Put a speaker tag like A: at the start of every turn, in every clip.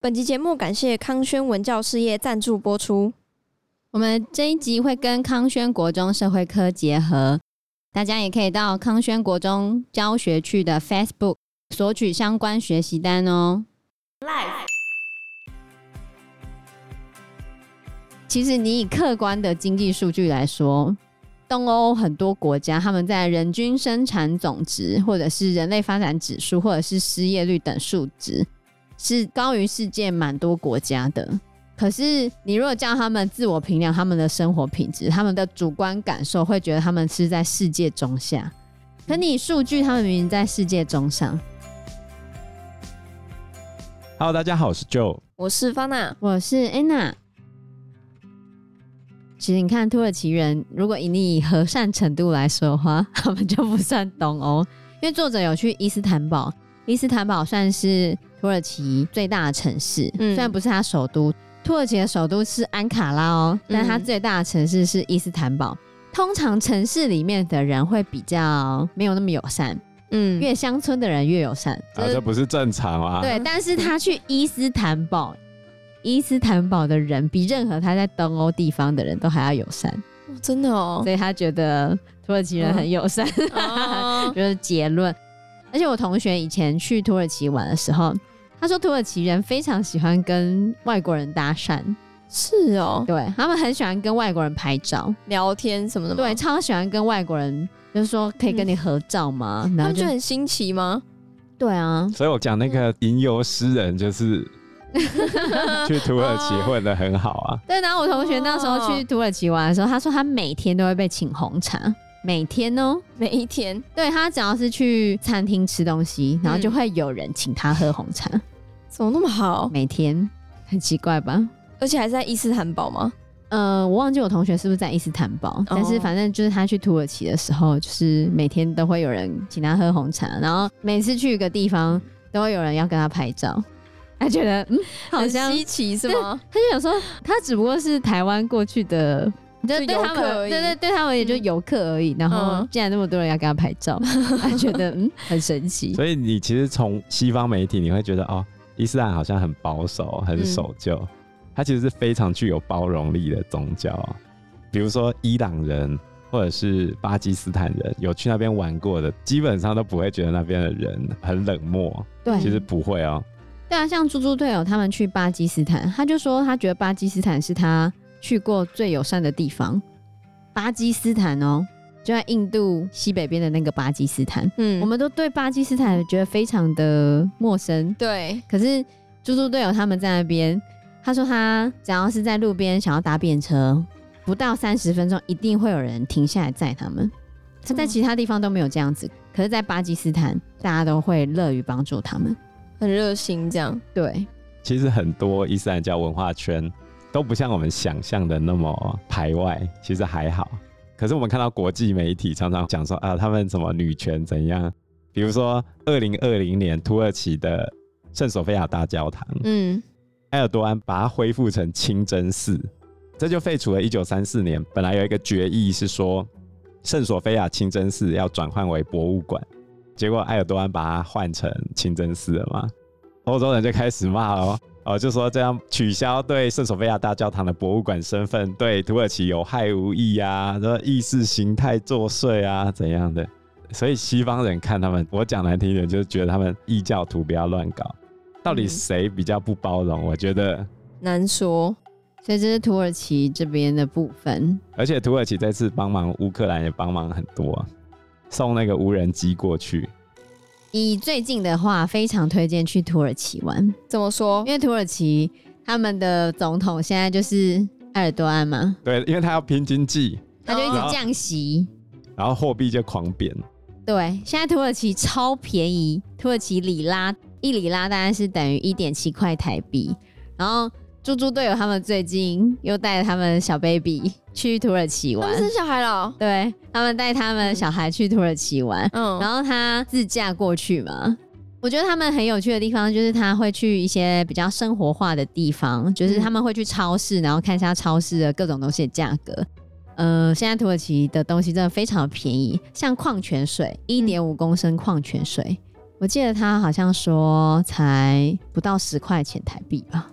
A: 本集节目感谢康轩文教事业赞助播出。
B: 我们这一集会跟康轩国中社会科结合，大家也可以到康轩国中教学区的 Facebook 索取相关学习单哦。Live。其实你以客观的经济数据来说，东欧很多国家他们在人均生产总值，或者是人类发展指数，或者是失业率等数值。是高于世界蛮多国家的，可是你如果叫他们自我评量他们的生活品质，他们的主观感受会觉得他们是在世界中下，可你数据他们明明在世界中上。
C: Hello，大家好，我是 Joe，
A: 我是 Fana，
B: 我是 Anna。其实你看土耳其人，如果以你以和善程度来说的话，他们就不算东欧，因为作者有去伊斯坦堡，伊斯坦堡算是。土耳其最大的城市，嗯、虽然不是它首都，土耳其的首都是安卡拉哦，但它最大的城市是伊斯坦堡。通常城市里面的人会比较没有那么友善，嗯，越乡村的人越友善，
C: 啊，这不是正常啊。
B: 对，但是他去伊斯坦堡，伊斯坦堡的人比任何他在东欧地方的人都还要友善，
A: 哦，真的哦，
B: 所以他觉得土耳其人很友善，哦、就是结论。而且我同学以前去土耳其玩的时候。他说土耳其人非常喜欢跟外国人搭讪，
A: 是哦，
B: 对，他们很喜欢跟外国人拍照、
A: 聊天什么的，
B: 对，超喜欢跟外国人，就是说可以跟你合照吗？嗯、然后就，
A: 就很新奇吗？
B: 对啊，
C: 所以我讲那个吟游诗人就是 去土耳其混的很好啊。
B: 对，然后我同学那时候去土耳其玩的时候，他说他每天都会被请红茶。每天哦、喔，
A: 每一天，
B: 对，他只要是去餐厅吃东西，然后就会有人请他喝红茶，嗯、
A: 怎么那么好？
B: 每天很奇怪吧？
A: 而且还是在伊斯坦堡吗？
B: 呃，我忘记我同学是不是在伊斯坦堡，哦、但是反正就是他去土耳其的时候，就是每天都会有人请他喝红茶，然后每次去一个地方都会有人要跟他拍照，他觉得嗯，好像
A: 稀奇是吗？
B: 他就想说，他只不过是台湾过去的。就对他们，对对对他们也就游客而已。嗯、然后竟然那么多人要跟他拍照，他觉得嗯很神奇。
C: 所以你其实从西方媒体你会觉得哦，伊斯兰好像很保守、很守旧，嗯、它其实是非常具有包容力的宗教。比如说伊朗人或者是巴基斯坦人有去那边玩过的，基本上都不会觉得那边的人很冷漠。对，其实不会哦。
B: 对啊，像猪猪队友他们去巴基斯坦，他就说他觉得巴基斯坦是他。去过最友善的地方，巴基斯坦哦，就在印度西北边的那个巴基斯坦。嗯，我们都对巴基斯坦觉得非常的陌生。
A: 对，
B: 可是猪猪队友他们在那边，他说他只要是在路边想要搭便车，不到三十分钟一定会有人停下来载他们。他在其他地方都没有这样子，可是，在巴基斯坦大家都会乐于帮助他们，
A: 很热心这样。
B: 对，
C: 其实很多伊斯兰教文化圈。都不像我们想象的那么排外，其实还好。可是我们看到国际媒体常常讲说啊，他们什么女权怎样？比如说，二零二零年土耳其的圣索菲亚大教堂，嗯，埃尔多安把它恢复成清真寺，这就废除了一九三四年本来有一个决议是说圣索菲亚清真寺要转换为博物馆，结果埃尔多安把它换成清真寺了嘛，欧洲人就开始骂哦。哦，就说这样取消对圣索菲亚大教堂的博物馆身份，对土耳其有害无益啊，说意识形态作祟啊，怎样的？所以西方人看他们，我讲难听一点，就是觉得他们异教徒不要乱搞。到底谁比较不包容？我觉得
A: 难说。
B: 所以这是土耳其这边的部分。
C: 而且土耳其这次帮忙乌克兰也帮忙很多，送那个无人机过去。
B: 以最近的话，非常推荐去土耳其玩。
A: 怎么说？
B: 因为土耳其他们的总统现在就是埃尔多安嘛。
C: 对，因为他要拼经济，
B: 他就一直降息，
C: 然后货币就狂贬。
B: 对，现在土耳其超便宜，土耳其里拉一里拉大概是等于一点七块台币，然后。猪猪队友他们最近又带着他们小 baby 去土耳其玩，
A: 生小孩了。
B: 对，他们带他们小孩去土耳其玩，嗯，然后他自驾过去嘛。我觉得他们很有趣的地方就是他会去一些比较生活化的地方，就是他们会去超市，然后看一下超市的各种东西的价格。呃，现在土耳其的东西真的非常的便宜，像矿泉水，一点五公升矿泉水我记得他好像说才不到十块钱台币吧，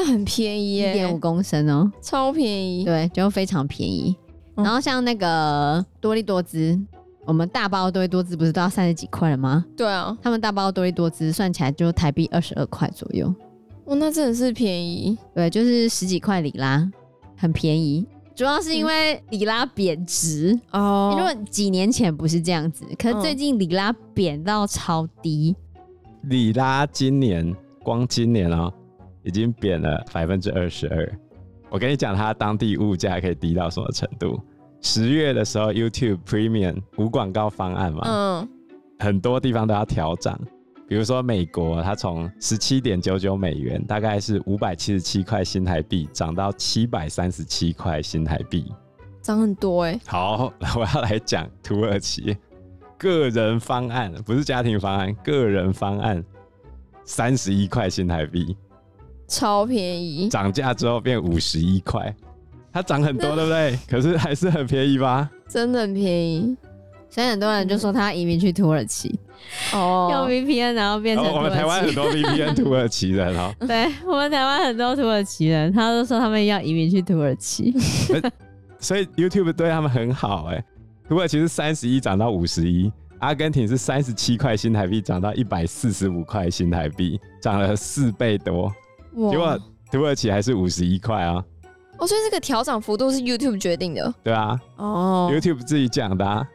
A: 那很便宜耶，
B: 一点五公升哦，
A: 超便宜。
B: 对，就非常便宜。
A: 嗯
B: 然后像那个多利多滋，我们大包多利多滋不是都要三十几块了吗？
A: 对啊，
B: 他们大包多利多滋算起来就台币二十二块左右，
A: 哇，那真的是便宜。
B: 对，就是十几块里拉，很便宜。主要是因为里拉贬值，
A: 哦
B: 因为几年前不是这样子，可是最近里拉贬到超低。
C: 里拉今年光今年哦，已经贬了百分之二十二。我跟你讲，它当地物价可以低到什么程度？十月的时候，YouTube Premium 无广告方案嘛，
A: 嗯，
C: 很多地方都要调涨。比如说美国，它从十七点九九美元，大概是五百七十七块新台币，涨到七百三十七块新台币。
A: 涨很多哎。
C: 好，我要来讲土耳其个人方案，不是家庭方案，个人方案三十一块新台币，
A: 超便宜。
C: 涨价之后变五十一块，它涨很多，对不对？可是还是很便宜吧？
A: 真的很便宜
B: 所以很多人就说他移民去土耳其，用
A: 哦。
B: VPN 然后变成
C: 我。们台湾很多 VPN 土耳其人哦，
B: 对我们台湾很多土耳其人，他都说他们要移民去土耳其。
C: 所以 YouTube 对他们很好哎、土耳其是三十一涨到五十一，阿根廷是三十七块新台币涨到一百四十五块新台币，涨了四倍多。
A: 哇。
C: 结果土耳其还是五十一块啊，
A: 哦，所以这个调涨幅度是 YouTube 决定的。
C: 对啊、
A: 哦。
C: Y o u t u b e 自己讲的、啊。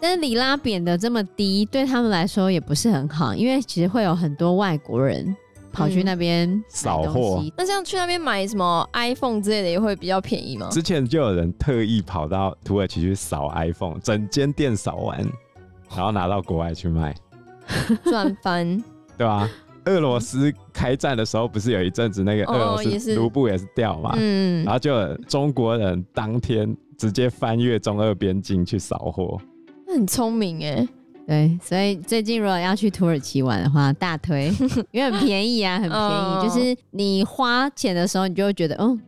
B: 但是里拉贬的这么低，对他们来说也不是很好，因为其实会有很多外国人跑去那
C: 边买
B: 扫货。
A: 那这样去那边买什么 iPhone 之类的也会比较便宜吗？
C: 之前就有人特意跑到土耳其去扫 iPhone，整间店扫完，然后拿到国外去卖，
A: 赚翻。
C: 对吧、俄罗斯开战的时候，不是有一阵子那个俄罗斯卢布也是掉嘛，
A: 嗯
C: 然，后就有中国人当天直接翻越中俄边境去扫货。
A: 那很聪明哎。
B: 对，所以最近如果要去土耳其玩的话，大推，因为很便宜啊，很便宜。
A: 哦
B: 就是你花钱的时候，你就会觉得，嗯，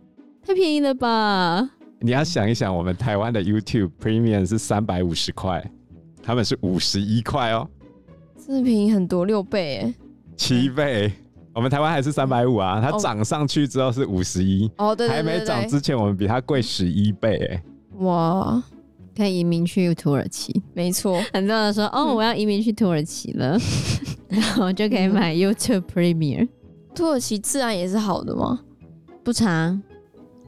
B: 太便宜了吧？
C: 你要想一想，我们台湾的 YouTube Premium 是三百五十块，他们是五十一块哦，
A: 真的便宜很多，六倍哎。
C: 七倍。我们台湾还是三百五啊，它
A: 哦
C: 涨上去之后是五十一，
A: 哦，对对
C: 还没
A: 对对
C: 涨之前我们比它贵十一倍哎。
A: 哇，
B: 可以移民去土耳其。
A: 没错，
B: 很多人说，哦，
A: 嗯
B: 我要移民去土耳其了，然后就可以买 YouTube Premier
A: 土耳其治安也是好的吗？
B: 不差。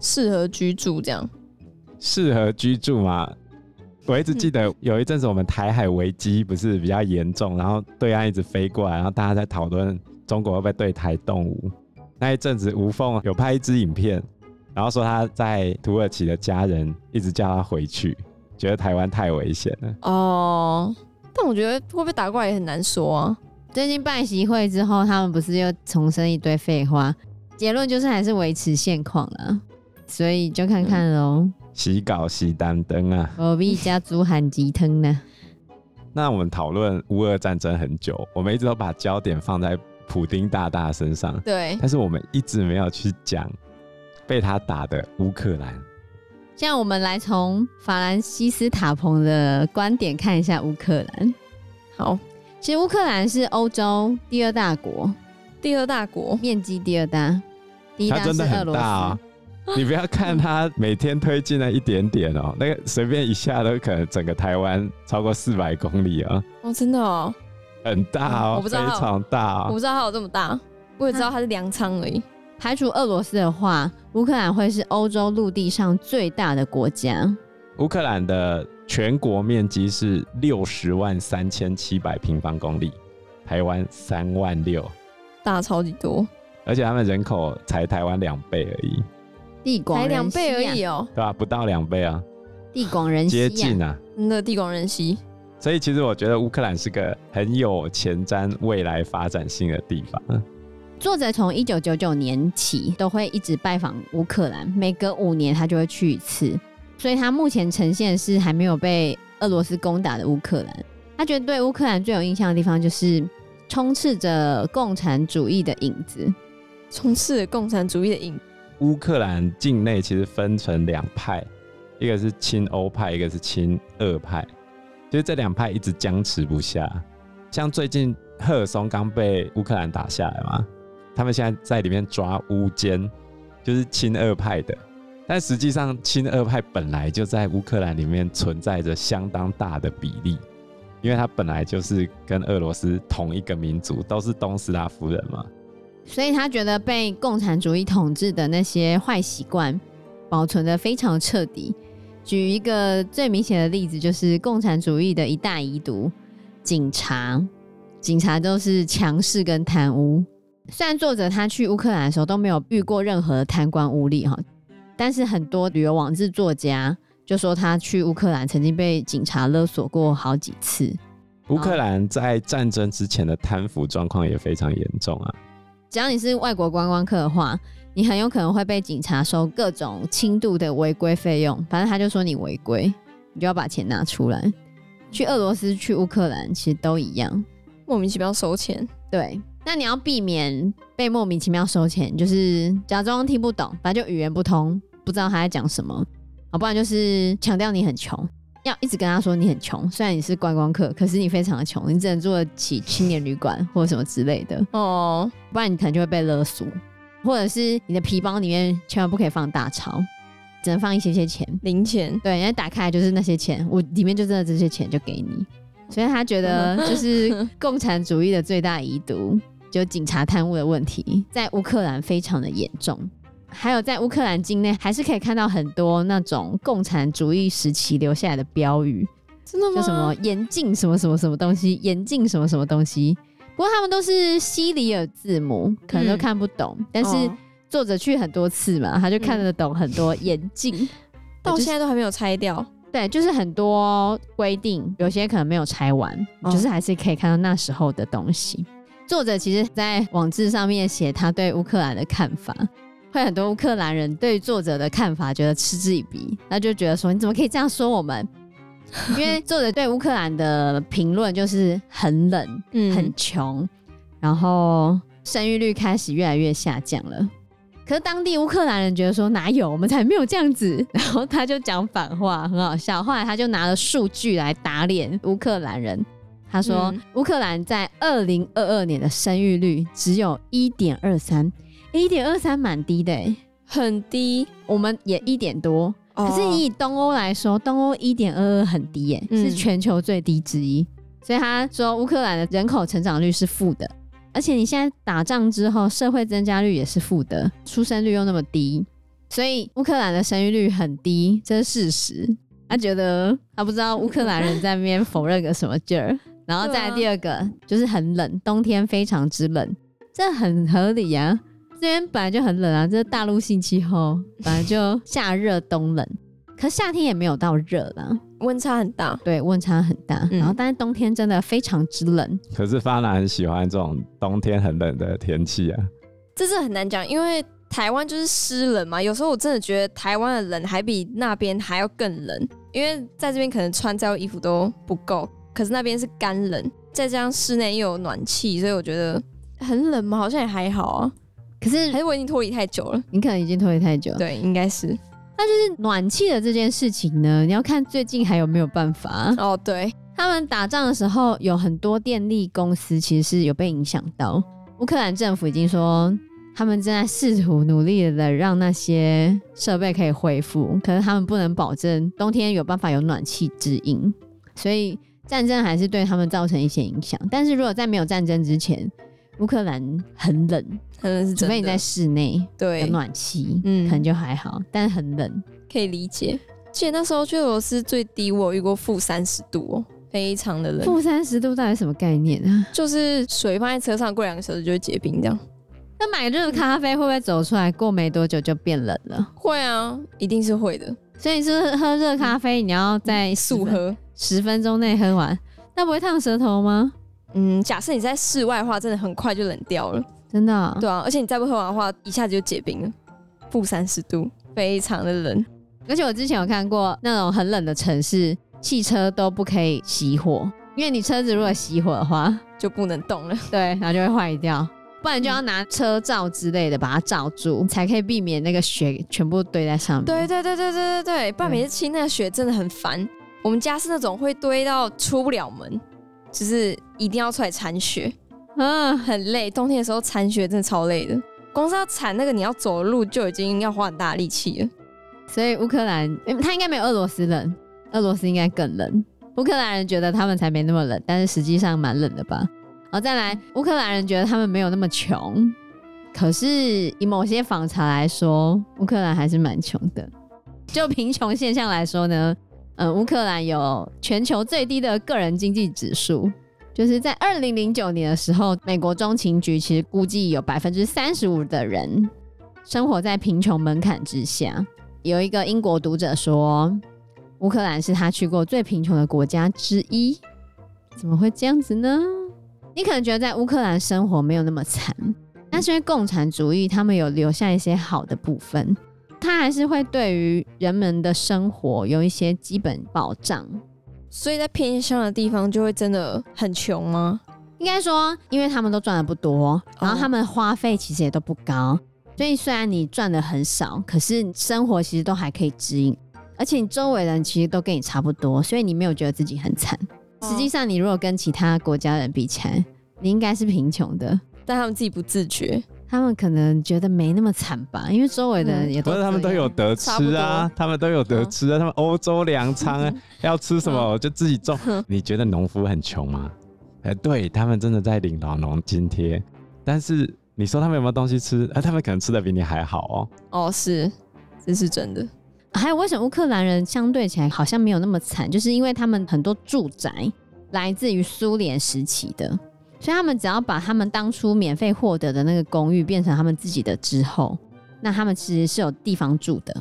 A: 适合居住这样。
C: 适合居住吗？我一直记得有一阵子我们台海危机不是比较严重，然后对岸一直飞过来，然后大家在讨论中国会不会对台动武。那一阵子吴凤有拍一支影片，然后说他在土耳其的家人一直叫他回去，觉得台湾太危险了。
A: 哦，但我觉得会不会打过来也很难说啊。
B: 最近办习会之后，他们不是又重申一堆废话，结论就是还是维持现况了。所以就看看喽，
C: 洗稿洗单灯啊！
B: 我必加猪喊鸡汤呢。
C: 那我们讨论乌俄战争很久，我们一直都把焦点放在普丁大大身上，
A: 对，
C: 但是我们一直没有去讲被他打的乌克兰。
B: 现在我们来从法兰西斯塔彭的观点看一下乌克兰。
A: 好，
B: 其实乌克兰是欧洲第二大国，
A: 第二大国，
B: 面积第二大，第一大
C: 它真的很
B: 是俄罗斯。
C: 你不要看它每天推进了一点点哦，那个随便一下都可能整个台湾超过四百公里啊、
A: 哦，真的哦，
C: 很大哦，非
A: 我不知道它有
C: 常大哦。
A: 我不知道它有这么大，我也知道它是粮仓而已。
B: 排除俄罗斯的话，乌克兰会是欧洲陆地上最大的国家。
C: 乌克兰的全国面积是六十万三千七百平方公里，台湾三万六，
A: 大超级多，
C: 而且他们人口才台湾两倍而已，
B: 地广人稀啊
A: 才两倍而已哦，
C: 对吧、不到两倍啊，
B: 地广人稀、啊、
C: 接近啊。
A: 真的地广人稀。
C: 所以其实我觉得乌克兰是个很有前瞻未来发展性的地方。
B: 作者从一九九九年起都会一直拜访乌克兰，每隔五年他就会去一次。所以他目前呈现的是还没有被俄罗斯攻打的乌克兰。他觉得对乌克兰最有印象的地方就是充斥着共产主义的影子。
A: 充斥着共产主义的影。
C: 乌克兰境内其实分成两派，一个是亲欧派，一个是亲俄派。就是这两派一直僵持不下。像最近赫尔松刚被乌克兰打下来嘛，他们现在在里面抓乌奸，就是亲俄派的。但实际上，亲俄派本来就在乌克兰里面存在着相当大的比例，因为他本来就是跟俄罗斯同一个民族，都是东斯拉夫人嘛。
B: 所以他觉得被共产主义统治的那些坏习惯保存得非常彻底。举一个最明显的例子，就是共产主义的一大遗毒——警察。警察都是强势跟贪污。虽然作者他去乌克兰的时候都没有遇过任何贪官污吏哈，但是很多旅游网志作家就说他去乌克兰曾经被警察勒索过好几次。
C: 乌克兰在战争之前的贪腐状况也非常严重啊。
B: 只要你是外国观光客的话，你很有可能会被警察收各种轻度的违规费用。反正他就说你违规，你就要把钱拿出来。去俄罗斯、去乌克兰其实都一样，
A: 莫名其妙收钱。
B: 对，那你要避免被莫名其妙收钱，就是假装听不懂，反正就语言不通，不知道他在讲什么，啊，不然就是强调你很穷。要一直跟他说你很穷，虽然你是观光客，可是你非常的穷，你只能住得起青年旅馆或者什么之类的哦，不然你可能就会被勒索，或者是你的皮包里面千万不可以放大钞，只能放一些些钱
A: 零钱。
B: 对，人家打开来就是那些钱，我里面就真的这些钱就给你。所以他觉得就是共产主义的最大遗毒，就警察贪污的问题，在乌克兰非常的严重。还有在乌克兰境内，还是可以看到很多那种共产主义时期留下来的标语，
A: 真的吗？
B: 就什么严禁什么什么什么东西，严禁什么什么东西。不过他们都是西里尔字母，可能都看不懂。嗯、但是作者去很多次嘛，他就看得懂很多严禁，嗯、
A: 到现在都还没有拆掉。
B: 对，就是很多规定，有些可能没有拆完，哦、就是还是可以看到那时候的东西。作者其实，在网志上面写他对乌克兰的看法。会很多乌克兰人对作者的看法觉得嗤之以鼻，那就觉得说，你怎么可以这样说我们？因为作者对乌克兰的评论就是很冷、嗯、很穷，然后生育率开始越来越下降了。可是当地乌克兰人觉得说，哪有，我们才没有这样子，然后他就讲反话，很好笑。后来他就拿了数据来打脸乌克兰人，他说乌、嗯、克兰在二零二二年的生育率只有一点二三。一点二三蛮低的、欸，
A: 很低。
B: 我们也一点多，可是你以东欧来说，东欧一点二二很低、欸，嗯、是全球最低之一。所以他说乌克兰的人口成长率是负的，而且你现在打仗之后，社会增加率也是负的，出生率又那么低，所以乌克兰的生育率很低，这是事实。他觉得他不知道乌克兰人在那边否认个什么劲儿，然后再来第二个、啊、就是很冷，冬天非常之冷，这很合理呀、啊。这边本来就很冷啊，这是大陆性气候，本来就夏热冬冷，可夏天也没有到热啦，
A: 温差很大。
B: 对，温差很大。嗯、然后，但是冬天真的非常之冷。
C: 可是发兰很喜欢这种冬天很冷的天气啊。
A: 这是很难讲，因为台湾就是湿冷嘛。有时候我真的觉得台湾的冷还比那边还要更冷，因为在这边可能穿再多衣服都不够，可是那边是干冷，再加上室内又有暖气，所以我觉得很冷嘛，好像也还好啊。可是还是我已经脱离太久了，
B: 你可能已经脱离太久了。
A: 对，应该是。
B: 那就是暖气的这件事情呢，你要看最近还有没有办法。
A: 哦，对，
B: 他们打仗的时候，有很多电力公司其实是有被影响到。乌克兰政府已经说，他们正在试图努力的让那些设备可以恢复，可是他们不能保证冬天有办法有暖气支应，所以战争还是对他们造成一些影响。但是如果在没有战争之前，乌克兰很冷，
A: 可能是
B: 除非你在室内，对，有暖气，嗯，可能就还好，但很冷，
A: 可以理解。记得那时候去俄罗斯最低，我有遇过负三十度哦，非常的冷。
B: 负三十度到底什么概念啊？
A: 就是水放在车上，过两个小时就会结冰这样。
B: 那买热咖啡会不会走出来？过没多久就变冷了？
A: 会啊，一定是会的。
B: 所以你是喝热咖啡，你要在
A: 速喝，
B: 十分钟内喝完，那不会烫舌头吗？
A: 嗯，假设你在室外的话，真的很快就冷掉了，
B: 真的、喔。
A: 对啊，而且你再不喝完的话，一下子就结冰了，负三十度，非常的冷。
B: 而且我之前有看过那种很冷的城市，汽车都不可以熄火，因为你车子如果熄火的话，
A: 就不能动了，
B: 对，然后就会坏掉，不然就要拿车罩之类的把它罩住，才可以避免那个雪全部堆在上面。
A: 对对对对对对对，不然每次清那个雪真的很烦。我们家是那种会堆到出不了门。就是一定要出来铲雪，嗯，很累。冬天的时候铲雪真的超累的，光是要铲那个你要走路就已经要花很大力气了。
B: 所以乌克兰，他应该没有俄罗斯冷，俄罗斯应该更冷。乌克兰人觉得他们才没那么冷，但是实际上蛮冷的吧。好再来，乌克兰人觉得他们没有那么穷，可是以某些访查来说，乌克兰还是蛮穷的。就贫穷现象来说呢，嗯，乌克兰有全球最低的个人经济指数，就是在二零零九年的时候，美国中情局其实估计有百分之三十五的人生活在贫穷门槛之下。有一个英国读者说，乌克兰是他去过最贫穷的国家之一。怎么会这样子呢？你可能觉得在乌克兰生活没有那么惨，但是因为共产主义，他们有留下一些好的部分，他还是会对于人们的生活有一些基本保障。
A: 所以在偏乡的地方就会真的很穷吗？
B: 应该说，因为他们都赚的不多，然后他们花费其实也都不高。所以虽然你赚的很少，可是生活其实都还可以指引，而且你周围人其实都跟你差不多，所以你没有觉得自己很惨。实际上，你如果跟其他国家人比起来，你应该是贫穷的，
A: 但他们自己不自觉，
B: 他们可能觉得没那么惨吧，因为周围的人也都、
C: 嗯、不是他们都有得吃啊，他们都有得吃啊，他们欧洲粮仓啊，要吃什么就自己种。你觉得农夫很穷吗？哎，对他们真的在领劳农津贴，但是。你说他们有没有东西吃？哎，他们可能吃的比你还好哦。
A: 哦，是，这是真的。
B: 还有，为什么乌克兰人相对起来好像没有那么惨？就是因为他们很多住宅来自于苏联时期的，所以他们只要把他们当初免费获得的那个公寓变成他们自己的之后，那他们其实是有地方住的。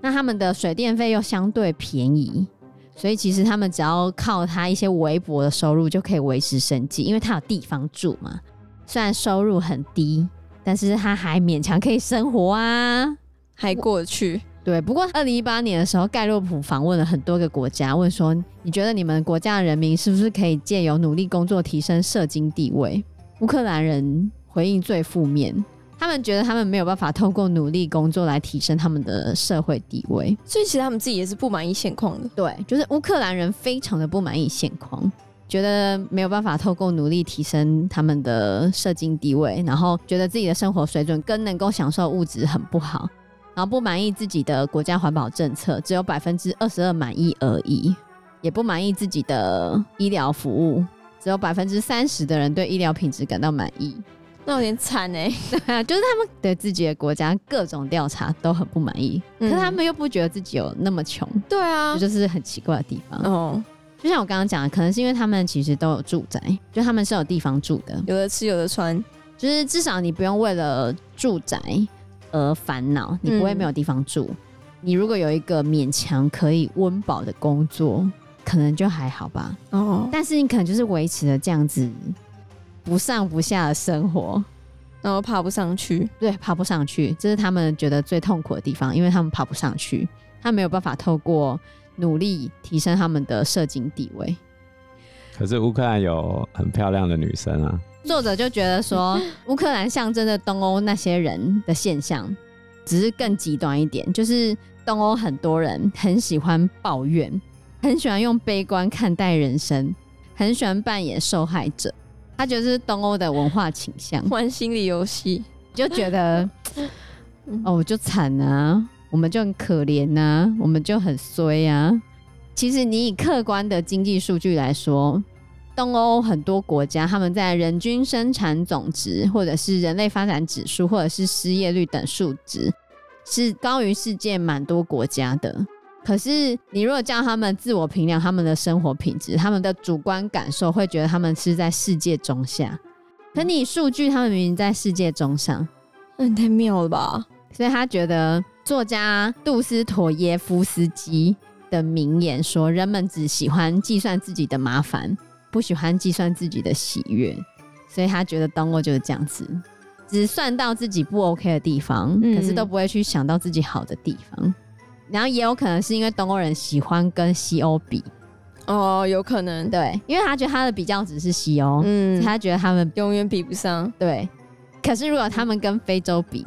B: 那他们的水电费又相对便宜，所以其实他们只要靠他一些微薄的收入就可以维持生计，因为他有地方住嘛。虽然收入很低，但是他还勉强可以生活啊，
A: 还过得去。
B: 对，不过二零一八年的时候，盖洛普访问了很多个国家，问说：你觉得你们国家的人民是不是可以借由努力工作提升社经地位？乌克兰人回应最负面，他们觉得他们没有办法透过努力工作来提升他们的社会地位，
A: 所以其实他们自己也是不满意现况的。
B: 对，就是乌克兰人非常的不满意现况。觉得没有办法透过努力提升他们的社经地位，然后觉得自己的生活水准跟能够享受物质很不好，然后不满意自己的国家环保政策，只有百分之二十二满意而已，也不满意自己的医疗服务，只有百分之三十的人对医疗品质感到满意。
A: 那有点惨哎，
B: 对啊，就是他们对自己的国家各种调查都很不满意，嗯，可是他们又不觉得自己有那么穷，
A: 对啊，
B: 这就是很奇怪的地方
A: 哦。
B: 就像我刚刚讲的，可能是因为他们其实都有住宅，就他们是有地方住的，
A: 有的吃有的穿，
B: 就是至少你不用为了住宅而烦恼，你不会没有地方住。嗯、你如果有一个勉强可以温饱的工作，可能就还好吧。哦，但是你可能就是维持了这样子不上不下的生活，
A: 然后爬不上去，
B: 对，爬不上去，这是他们觉得最痛苦的地方，因为他们爬不上去，他没有办法透过。努力提升他们的社经地位，
C: 可是乌克兰有很漂亮的女生啊。
B: 作者就觉得说，乌克兰象征着东欧那些人的现象，只是更极端一点，就是东欧很多人很喜欢抱怨，很喜欢用悲观看待人生，很喜欢扮演受害者。他觉得是东欧的文化倾向，
A: 玩心理游戏，
B: 就觉得 哦，我就惨啊。我们就很可怜呐、啊，我们就很衰、啊。其实你以客观的经济数据来说，东欧很多国家他们在人均生产总值，或者是人类发展指数，或者是失业率等数值，是高于世界蛮多国家的。可是你如果叫他们自我评量他们的生活品质，他们的主观感受会觉得他们是在世界中下。可你数据，他们明明在世界中上，
A: 那太妙了吧？
B: 所以他觉得。作家杜斯妥耶夫斯基的名言说：“人们只喜欢计算自己的麻烦，不喜欢计算自己的喜悦。”所以他觉得东欧就是这样子，只算到自己不 OK 的地方，可是都不会去想到自己好的地方。嗯、然后也有可能是因为东欧人喜欢跟西欧比，
A: 哦，有可能，
B: 对，因为他觉得他的比较只是西欧，嗯，他觉得他们
A: 永远比不上，
B: 对。可是如果他们跟非洲比，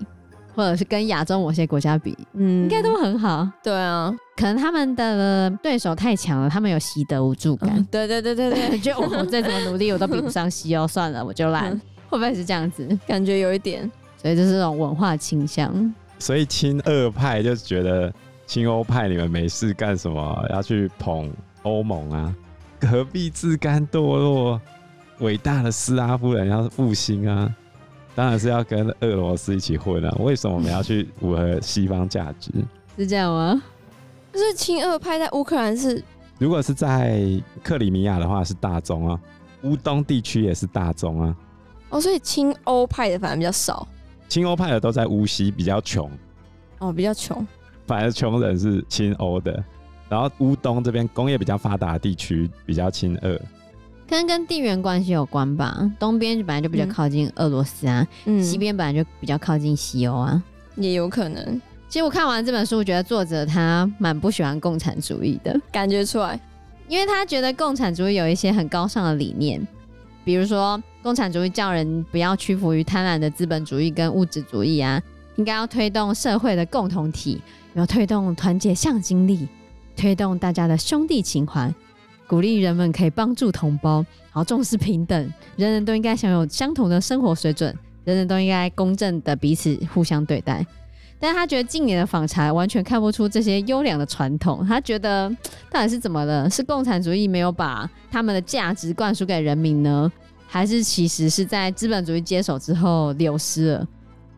B: 或者是跟亚洲某些国家比，嗯，应该都很好。
A: 对啊，
B: 可能他们的对手太强了，他们有习得无助感。
A: 嗯、对对对对对，
B: 就我再怎么努力，我都比不上西欧，算了，我就烂。会不会是这样子？
A: 感觉有一点，
B: 所以就是这种文化倾向。
C: 所以亲俄派就觉得亲欧派你们没事干什么，要去捧欧盟啊？何必自甘堕落？伟大的斯拉夫人要复兴啊！当然是要跟俄罗斯一起混啊！为什么我们要去符合西方价值？
B: 是这样吗？
A: 就是亲俄派在乌克兰是，
C: 如果是在克里米亚的话是大宗啊，乌东地区也是大宗啊。
A: 哦，所以亲欧派的反而比较少。
C: 亲欧派的都在乌西，比较穷。
A: 哦，比较穷。
C: 反而穷人是亲欧的，然后乌东这边工业比较发达的地区比较亲俄。
B: 跟跟地缘关系有关吧，东边本来就比较靠近俄罗斯啊，嗯、西边本来就比较靠近西欧啊，
A: 也有可能。
B: 其实我看完这本书，我觉得作者他蛮不喜欢共产主义的，
A: 感觉出来，
B: 因为他觉得共产主义有一些很高尚的理念，比如说共产主义叫人不要屈服于贪婪的资本主义跟物质主义啊，应该要推动社会的共同体，要推动团结向心力，推动大家的兄弟情怀。鼓励人们可以帮助同胞，然后重视平等，人人都应该享有相同的生活水准，人人都应该公正的彼此互相对待。但他觉得近年的访查完全看不出这些优良的传统，他觉得 到底是怎么了？是共产主义没有把他们的价值灌输给人民呢？还是其实是在资本主义接手之后流失了？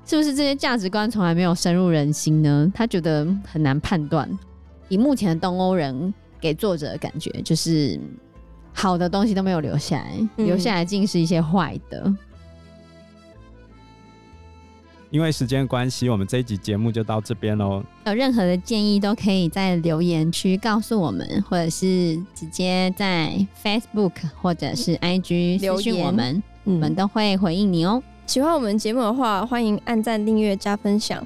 B: 是不是这些价值观从来没有深入人心呢？他觉得很难判断。以目前的东欧人。给作者的感觉就是好的东西都没有留下来，嗯、留下来尽是一些坏的。
C: 因为时间关系，我们这一集节目就到这边喽。
B: 有任何的建议都可以在留言区告诉我们，或者是直接在 Facebook 或者是 IG 留言我们，我们都会回应你哦。
A: 喜欢我们节目的话，欢迎按赞、订阅、加分享。